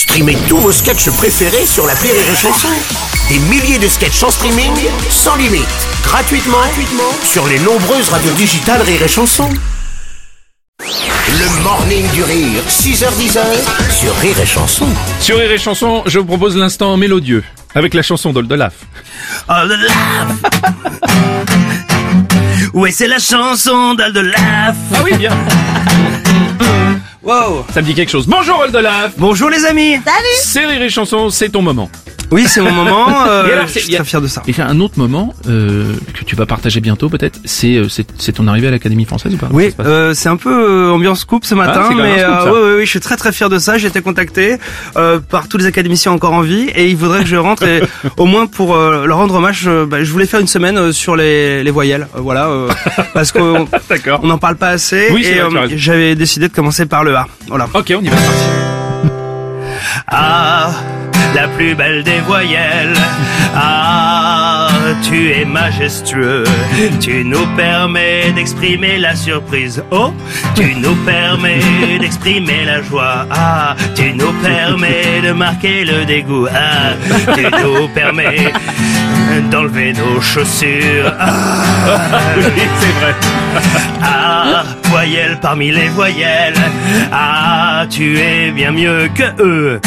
Streamez tous vos sketchs préférés sur la Rire et Chanson. Des milliers de sketchs en streaming, sans limite, gratuitement, gratuitement sur les nombreuses radios digitales Rire et Chanson. Le morning du rire, 6h10 sur Rire et Chanson. Sur Rire et Chanson, je vous propose l'instant mélodieux, avec la chanson d'Oldelaf. Oh, de lave Ouais, c'est la chanson d'Al de Laf. Ah oui, bien. Wow. Ça me dit quelque chose. Bonjour Oldelaf Bonjour les amis. C'est Rire et Chanson, c'est ton moment. Oui, c'est mon moment. euh, alors, je suis très fier de ça. Et un autre moment euh, que tu vas partager bientôt peut-être, c'est euh, c'est ton arrivée à l'Académie française ou pas? Oui, euh, c'est un peu euh, ambiance coupe ce matin, Ah, même mais scoop, euh, ouais, ouais, ouais, je suis très très fier de ça. J'ai été contacté euh, par tous les académiciens encore en vie et il faudrait que je rentre et, au moins pour euh, leur rendre hommage. euh, bah, je voulais faire une semaine euh, sur les, les voyelles, voilà, euh, parce qu'on on n'en parle pas assez Oui, et j'avais décidé de commencer par le A. Voilà. Ok, on y va. Ah, la plus belle des voyelles. Ah, tu es majestueux. Tu nous permets d'exprimer la surprise. Oh, tu nous permets d'exprimer la joie. Ah, tu nous permets de marquer le dégoût. Ah, tu nous permets d'enlever nos chaussures. Ah, Oui, c'est vrai. ah, voyelle parmi les voyelles. Ah, tu es bien mieux que eux.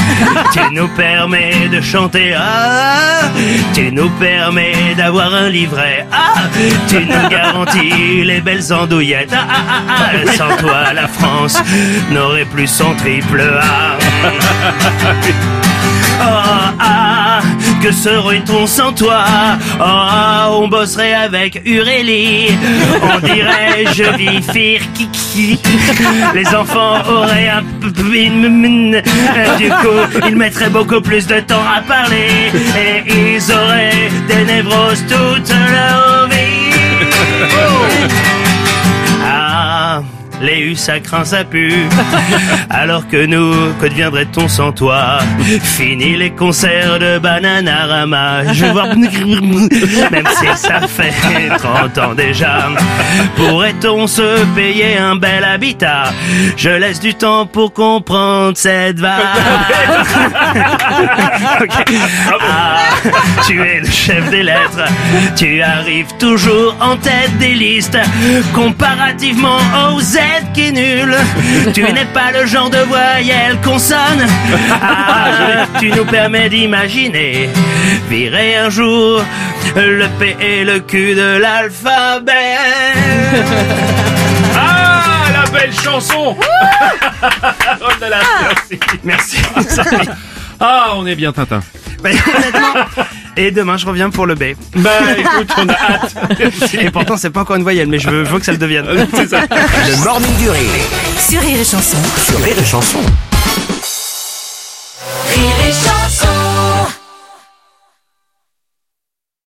tu nous permets de chanter. Ah, tu nous permets d'avoir un livret. Ah, tu nous garantis les belles andouillettes. Ah, ah, ah, ah. Sans toi, la France n'aurait plus son triple A. Que serait-on sans toi? Oh, on bosserait avec Urélie. On dirait je vis kiki. Les enfants auraient un Du coup, ils mettraient beaucoup plus de temps à parler. Et ils auraient des névroses toute ça craint, ça pue. Alors que nous, que deviendrait-on sans toi? Fini les concerts de Bananarama. Je vois... Même si ça fait 30 ans déjà. Pourrait-on se payer un bel habitat? Je laisse du temps pour comprendre cette vague. Ok. Ah, tu es le chef des lettres. Tu arrives toujours en tête des listes. Comparativement au Z qui est nul. Tu n'es pas le genre de voyelle consonne. Ah, tu nous permets d'imaginer. Virer un jour le P et le Q de l'alphabet. Ah, la belle chanson Oldelaf, merci. Merci. Ah, on est bien Tintin. Mais honnêtement. Et demain, je reviens pour le B. Bah écoute, on a hâte. Et pourtant, c'est pas encore une voyelle, mais je veux, je veux que ça le devienne. C'est ça. Le morning du rire Sur Rire et Chanson. sur Rire et Chanson.